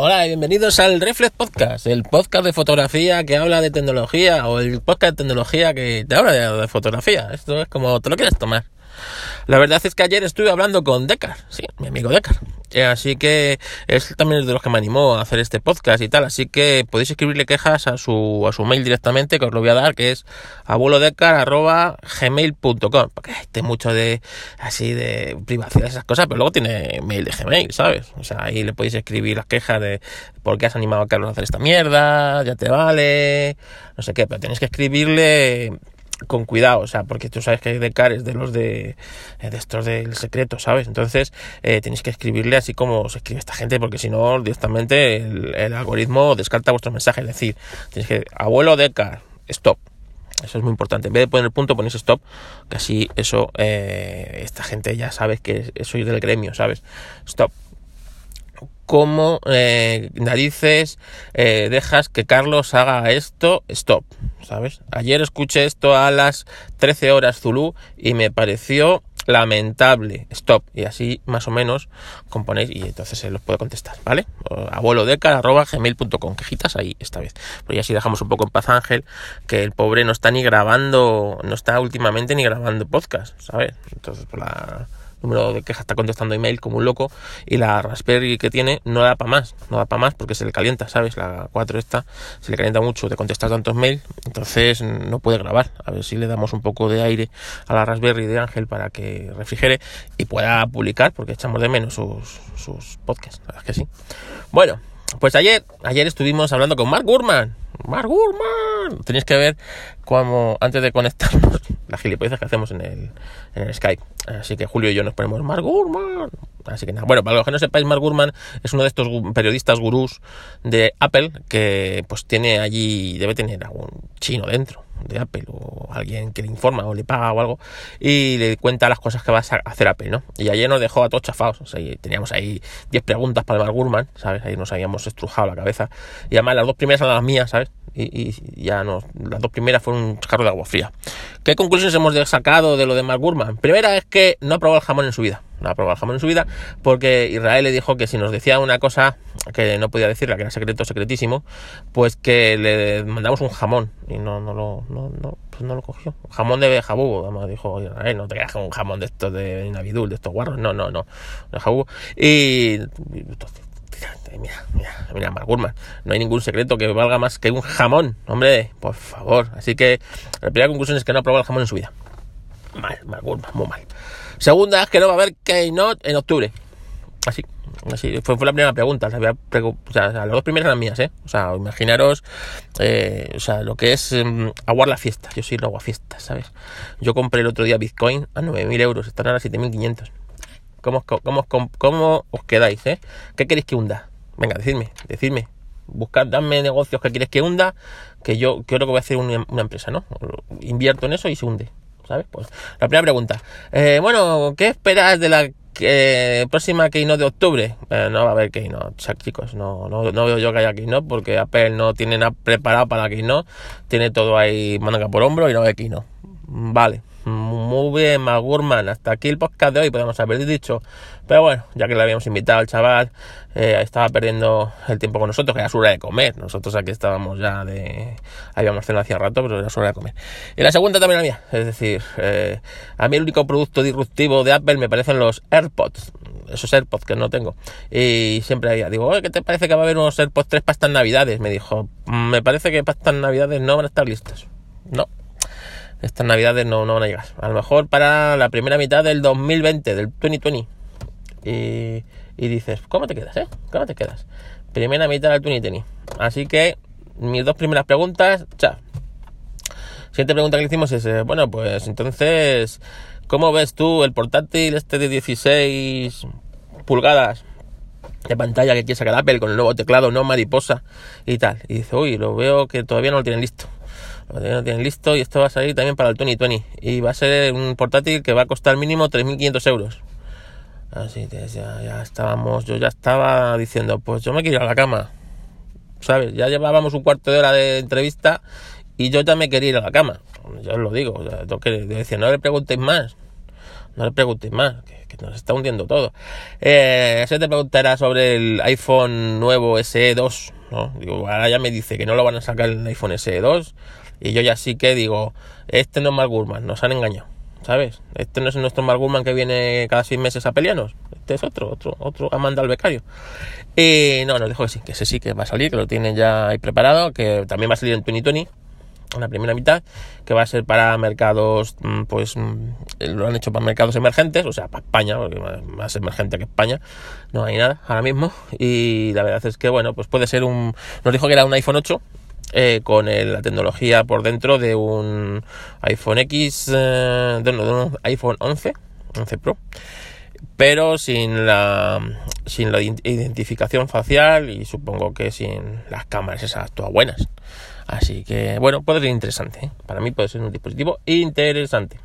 Hola y bienvenidos al Reflex Podcast, el podcast de fotografía que habla de tecnología o el podcast de tecnología que te habla de, fotografía. Esto es como te lo quieres tomar. La verdad es que ayer estuve hablando con Decar, sí, mi amigo Decar. Eh, así que es también de los que me animó a hacer este podcast y tal. Así que podéis escribirle quejas a su, a su mail directamente, que os lo voy a dar, que es abuelodecar.gmail.com. Porque hay mucho de así de privacidad, esas cosas, pero luego tiene mail de Gmail, ¿sabes? O sea, ahí le podéis escribir las quejas de por qué has animado a Carlos a hacer esta mierda, ya te vale, no sé qué, pero tenéis que escribirle con cuidado, o sea, porque tú sabes que hay de cares de los de, de estos del secreto, ¿sabes? Entonces eh, tenéis que escribirle así como se escribe esta gente, porque si no, directamente el, algoritmo descarta vuestro mensaje. Es decir, tenéis que, abuelo de car, stop. Eso es muy importante. En vez de poner el punto, ponéis stop, que así eso, eh, esta gente ya sabe que soy del gremio, ¿sabes? Stop cómo eh, narices eh, dejas que Carlos haga esto, stop, ¿sabes? Ayer escuché esto a las 13 horas Zulu y me pareció lamentable, stop, y así más o menos componéis y entonces se los puedo contestar, ¿vale? Gmail.com, quejitas ahí esta vez. Pero ya así dejamos un poco en paz Ángel, que el pobre no está ni grabando, no está últimamente ni grabando podcast, ¿sabes? Entonces, por la número de quejas está contestando email como un loco y la Raspberry que tiene no da para más, no da para más porque se le calienta, ¿sabes? La 4 esta se le calienta mucho de contestar tantos mails, entonces no puede grabar. A ver si le damos un poco de aire a la Raspberry de Ángel para que refrigere y pueda publicar porque echamos de menos sus, sus podcasts, la verdad es que sí. Bueno, pues ayer, ayer estuvimos hablando con Mark Gurman. Mark Gurman. Tenéis que ver cómo antes de conectarnos las gilipollas que hacemos en el, en el Skype. Así que Julio y yo nos ponemos Mark Gurman. Así que nada. Bueno, para los que no sepáis, Mark Gurman es uno de estos periodistas gurús de Apple que pues tiene allí, debe tener algún chino dentro de Apple o alguien que le informa o le paga o algo y le cuenta las cosas que va a hacer Apple, ¿no? Y ayer nos dejó a todos chafados, o sea, teníamos ahí 10 preguntas para Mark Gurman, ¿sabes? Ahí nos habíamos estrujado la cabeza y además las dos primeras eran las mías, ¿sabes? Y, ya no, las dos primeras fueron un carro de agua fría. ¿Qué conclusiones hemos sacado de lo de Mark Gurman? Primera es que no ha probado el jamón en su vida no ha probado el jamón en su vida, porque Israel le dijo que si nos decía una cosa que no podía decirla, que era secreto, secretísimo, pues que le mandamos un jamón, y no, no lo, no, no, pues no lo cogió. Jamón de jabú, además dijo Israel, no te quedas con un jamón de estos de Navidul, de estos guarros, no, no, no, de jabú. Y, mira, mira, mira, Mark no hay ningún secreto que valga más que un jamón, hombre, por favor. Así que la primera conclusión es que no ha probado el jamón en su vida. Mal, Mark muy mal. Segunda es que no va a haber Keynote en octubre. Así, así fue, fue la primera pregunta. o sea, las dos primeras eran mías, ¿eh? O sea, imaginaros, eh, o sea, lo que es um, aguar la fiesta. Yo soy el agua fiesta, ¿sabes? Yo compré el otro día Bitcoin a 9.000 euros, están ahora 7.500. ¿Cómo, cómo, cómo, ¿Cómo os quedáis, eh? ¿Qué queréis que hunda? Venga, decidme, decidme. Buscad, dadme negocios que queréis que hunda, que yo creo que voy a hacer una empresa, ¿no? Invierto en eso y se hunde. ¿Sabes? Pues la primera pregunta. Eh, bueno, ¿qué esperas de la eh, próxima Keynote de octubre? Eh, no va a haber Keynote, chicos, no, no, no veo yo que haya Keynote porque Apple no tiene nada preparado para la Keynote, tiene todo ahí manga por hombro y no hay Keynote. Vale, muy bien, Magurman. Hasta aquí el podcast de hoy, podemos haber dicho. Pero bueno, ya que le habíamos invitado al chaval, eh, estaba perdiendo el tiempo con nosotros, que era su hora de comer. Nosotros aquí estábamos ya de. Habíamos cenado hacía rato, pero era su hora de comer. Y la segunda también la mía. Es decir, eh, a mí el único producto disruptivo de Apple me parecen los AirPods. Esos AirPods que no tengo. Y siempre había, digo, ¿qué te parece que va a haber unos AirPods 3 para estas navidades? Me dijo, mm, me parece que para estas navidades no van a estar listos. No, estas navidades no, no van a llegar. A lo mejor para la primera mitad del 2020, del 2020. Y, y dices, ¿cómo te quedas, eh? ¿Cómo te quedas? Primera mitad del 2020. Así que mis dos primeras preguntas, chao. Siguiente pregunta que le hicimos es, eh, bueno, pues entonces, ¿cómo ves tú el portátil este de 16 pulgadas de pantalla que quiere sacar Apple con el nuevo teclado, no mariposa y tal? Y dice, uy, lo veo que todavía no lo tienen listo lo tienen listo y esto va a salir también para el 2020 y va a ser un portátil que va a costar mínimo 3.500 euros. Así que ya, ya estábamos yo ya estaba diciendo pues yo me quiero ir a la cama. Sabes ya llevábamos un cuarto de hora de entrevista y yo ya me quería ir a la cama. Yo os lo digo que decía no le preguntéis más. No le preguntes más, que, nos está hundiendo todo. Eh, se te preguntará sobre el iPhone nuevo SE 2, ¿no? Digo, ahora ya me dice que no lo van a sacar el iPhone SE 2, y yo ya sí que digo, este no es Mark Gurman, nos han engañado, ¿sabes? Este no es nuestro Mark Gurman que viene cada seis meses a pelearnos, este es otro, otro, otro Amanda al becario. Y no, nos dijo que sí, que ese sí que va a salir, que lo tienen ya ahí preparado, que también va a salir en 2020 en la primera mitad, que va a ser para mercados, mm, pues mm, lo han hecho para mercados emergentes, o sea, para España, porque más emergente que España, no hay nada ahora mismo, y la verdad es que, bueno, pues puede ser un, nos dijo que era un iPhone 8, eh, con la tecnología por dentro de un iPhone X, eh, de, un iPhone 11, 11 Pro, pero sin la, sin la identificación facial y supongo que sin las cámaras esas todas buenas. Así que, bueno, puede ser interesante. ¿eh? Para mí puede ser un dispositivo interesante.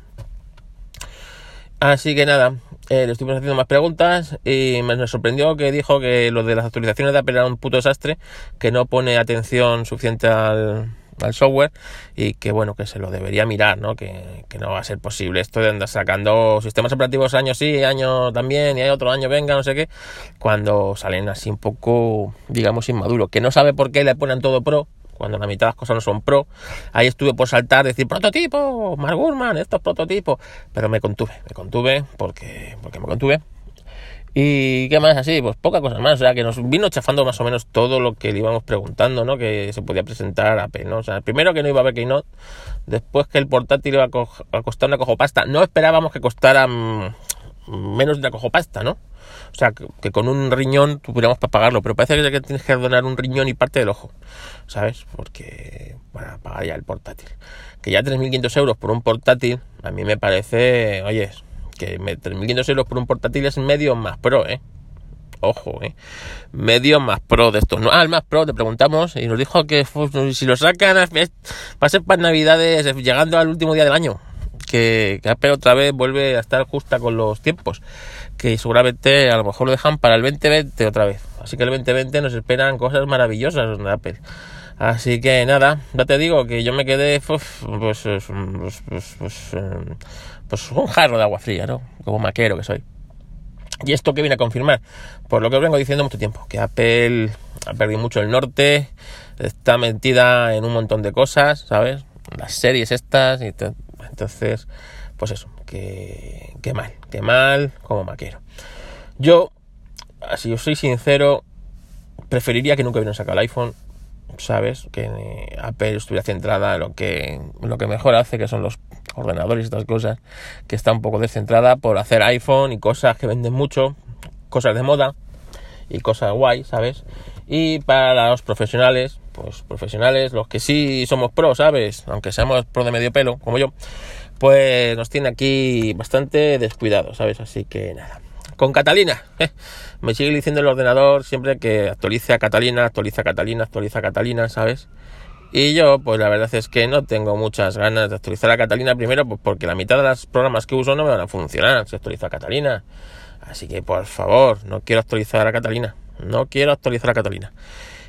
Así que nada, eh, le estuvimos haciendo más preguntas y me sorprendió que dijo que lo de las actualizaciones de Apple era un puto desastre, que no pone atención suficiente al, software y que bueno, que se lo debería mirar, ¿no? Que, que, no va a ser posible esto de andar sacando sistemas operativos año sí, año también y hay otro año venga, no sé qué, cuando salen así un poco, digamos, inmaduros, que no sabe por qué le ponen todo pro, cuando la mitad de las cosas no son pro. Ahí estuve por saltar, decir prototipo, Mark Gurman, estos prototipos, pero me contuve, me contuve porque, porque me contuve. Y qué más así, pues poca cosa más, o sea que nos vino chafando más o menos todo lo que le íbamos preguntando, ¿no? Que se podía presentar a ¿no? O sea, primero que no iba a haber Keynote, después que el portátil iba a, costar una cojopasta, no esperábamos que costara mm, menos de una cojopasta, ¿no? O sea, que, con un riñón tuviéramos para pagarlo, pero parece que tienes que donar un riñón y parte del ojo, ¿sabes? Porque para pagar ya el portátil. Que ya 3.500 euros por un portátil, a mí me parece, oye, que 3.500 euros por un portátil es medio más pro, ¿eh? Ojo, ¿eh? Medio más pro de estos. No, ah, el más pro, te preguntamos y nos dijo que si lo sacan va a ser para Navidades, llegando al último día del año. Que, Apple otra vez vuelve a estar justa con los tiempos que seguramente a lo mejor lo dejan para el 2020 otra vez. Así que el 2020 nos esperan cosas maravillosas de Apple. Así que nada, ya te digo que yo me quedé pues, pues, pues, pues, un jarro de agua fría, ¿no? Como maquero que soy. Y esto que viene a confirmar, por lo que os vengo diciendo mucho tiempo, que Apple ha perdido mucho el norte, está metida en un montón de cosas, ¿sabes? Las series estas, y entonces, pues eso, que, que mal, que mal como maquero. Yo, si os soy sincero, preferiría que nunca hubiera sacado el iPhone, ¿sabes? Que Apple estuviera centrada en lo que, lo que mejor hace, que son los ordenadores y estas cosas, que está un poco descentrada por hacer iPhone y cosas que venden mucho, cosas de moda y cosas guay, ¿sabes? Y para los profesionales, pues profesionales, los que sí somos pro, ¿sabes? Aunque seamos pro de medio pelo, como yo, pues nos tiene aquí bastante descuidado, ¿sabes? Así que nada. Con Catalina, eh, me sigue diciendo el ordenador siempre que actualice a Catalina, actualiza a Catalina, actualiza a Catalina, ¿sabes? Y yo, pues la verdad es que no tengo muchas ganas de actualizar a Catalina primero, pues porque la mitad de los programas que uso no me van a funcionar si actualizo a Catalina. Así que por favor, no quiero actualizar a Catalina. No quiero actualizar a Catalina.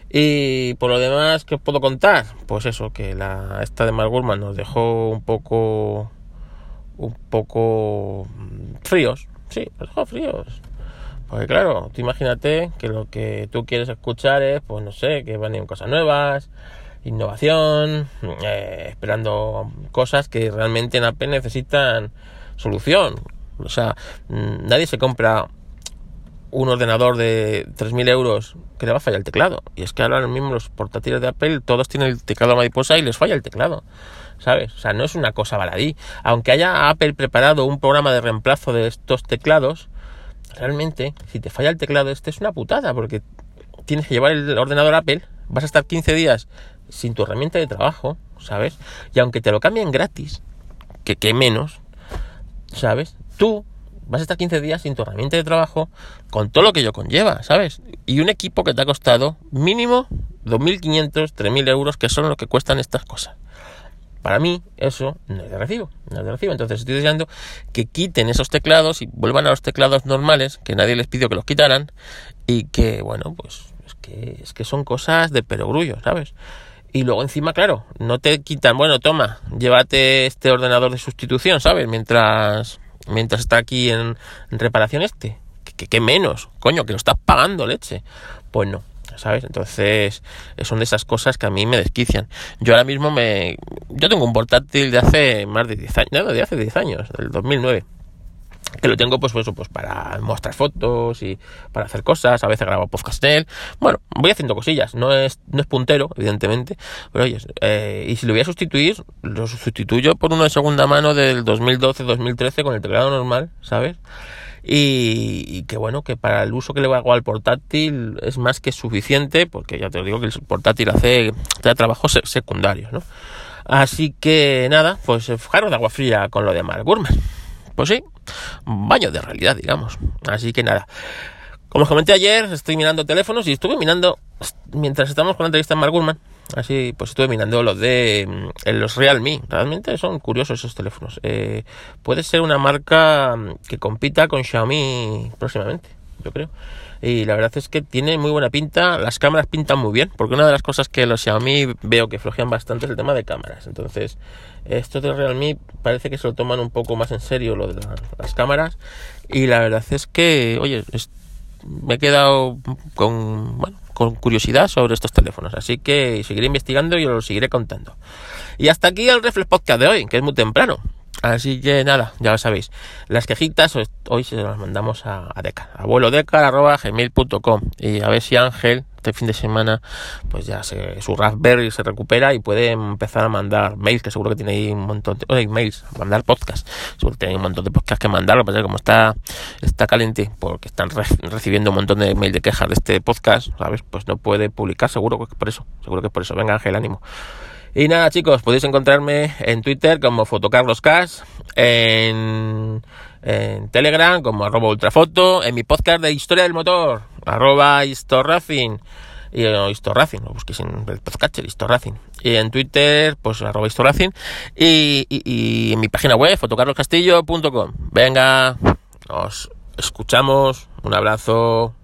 Y por lo demás, ¿qué os puedo contar? Pues eso, que la esta de Mark Gurman nos dejó un poco un poco fríos, sí, nos dejó fríos. Porque claro, tú imagínate que lo que tú quieres escuchar es, pues no sé, que van a cosas nuevas, innovación, eh, esperando cosas que realmente en Apple necesitan solución. O sea, mm, nadie se compra un ordenador de 3.000 euros que le va a fallar el teclado. Y es que ahora mismo los portátiles de Apple todos tienen el teclado mariposa y les falla el teclado. ¿Sabes? O sea, no es una cosa baladí. Aunque haya Apple preparado un programa de reemplazo de estos teclados, realmente, si te falla el teclado, este es una putada, porque tienes que llevar el ordenador Apple, vas a estar 15 días sin tu herramienta de trabajo, ¿sabes? Y aunque te lo cambien gratis, que qué menos, ¿sabes? Tú vas a estar 15 días sin tu herramienta de trabajo con todo lo que ello conlleva, ¿sabes? Y un equipo que te ha costado mínimo 2.500, 3.000 euros, que son lo que cuestan estas cosas. Para mí, eso no es de recibo, no es de recibo. Entonces estoy deseando que quiten esos teclados y vuelvan a los teclados normales, que nadie les pidió que los quitaran, y que, bueno, pues es que, es que son cosas de perogrullo, ¿sabes? Y luego encima, claro, no te quitan, bueno, toma, llévate este ordenador de sustitución, ¿sabes? Mientras mientras está aquí en, reparación este. ¿Qué, menos? Coño, que lo estás pagando, leche. Pues no, ¿sabes? Entonces, son de esas cosas que a mí me desquician. Yo ahora mismo me... Yo tengo un portátil de hace más de 10 años, no, de hace 10 años, del 2009 que lo tengo pues, pues, pues para mostrar fotos y para hacer cosas, a veces grabo podcast él. Bueno, voy haciendo cosillas, no es, no es puntero, evidentemente, pero oye, eh, y si lo voy a sustituir, lo sustituyo por uno de segunda mano del 2012-2013 con el teclado normal, ¿sabes? Y, que bueno, que para el uso que le hago al portátil es más que suficiente, porque ya te digo que el portátil hace, trabajos secundarios, ¿no? Así que nada, pues fijaros de agua fría con lo de Mark Gurman. Pues sí, baño de realidad, digamos. Así que nada. Como os comenté ayer, estoy mirando teléfonos y estuve mirando, mientras estamos con la entrevista en Mark Gurman, así pues estuve mirando los de mm, los Realme. Realmente son curiosos esos teléfonos. Eh, puede ser una marca mm, que compita con Xiaomi próximamente, yo creo. Y la verdad es que tiene muy buena pinta, las cámaras pintan muy bien, porque una de las cosas que los Xiaomi veo que flojean bastante es el tema de cámaras. Entonces, estos de Realme parece que se lo toman un poco más en serio lo de las cámaras. Y la verdad es que, oye, me he quedado con, bueno, con curiosidad sobre estos teléfonos. Así que seguiré investigando y os lo seguiré contando. Y hasta aquí el Reflex Podcast de hoy, que es muy temprano. Así que nada, ya lo sabéis. Las quejitas hoy se las mandamos a, a Decar, gmail.com y a ver si Ángel este fin de semana pues ya se, su Raspberry se recupera y puede empezar a mandar mails, que seguro que tiene ahí un montón de oh, mails, mandar podcast, seguro que tiene un montón de podcasts que mandar, lo como está, está caliente, porque están recibiendo un montón de mails de quejas de este podcast, ¿sabes? Pues no puede publicar, seguro que es por eso, seguro que es por eso. Venga Ángel, ánimo. Y nada, chicos, podéis encontrarme en Twitter como Fotocarloscas, en, en Telegram como arroba ultrafoto, en mi podcast de Historia del Motor, arroba historracing, y no, Historracing, lo busquéis en el Historracing. Y en Twitter, pues arroba Historracing. Y, y, en mi página web, fotocarloscastillo.com. Venga, nos escuchamos. Un abrazo.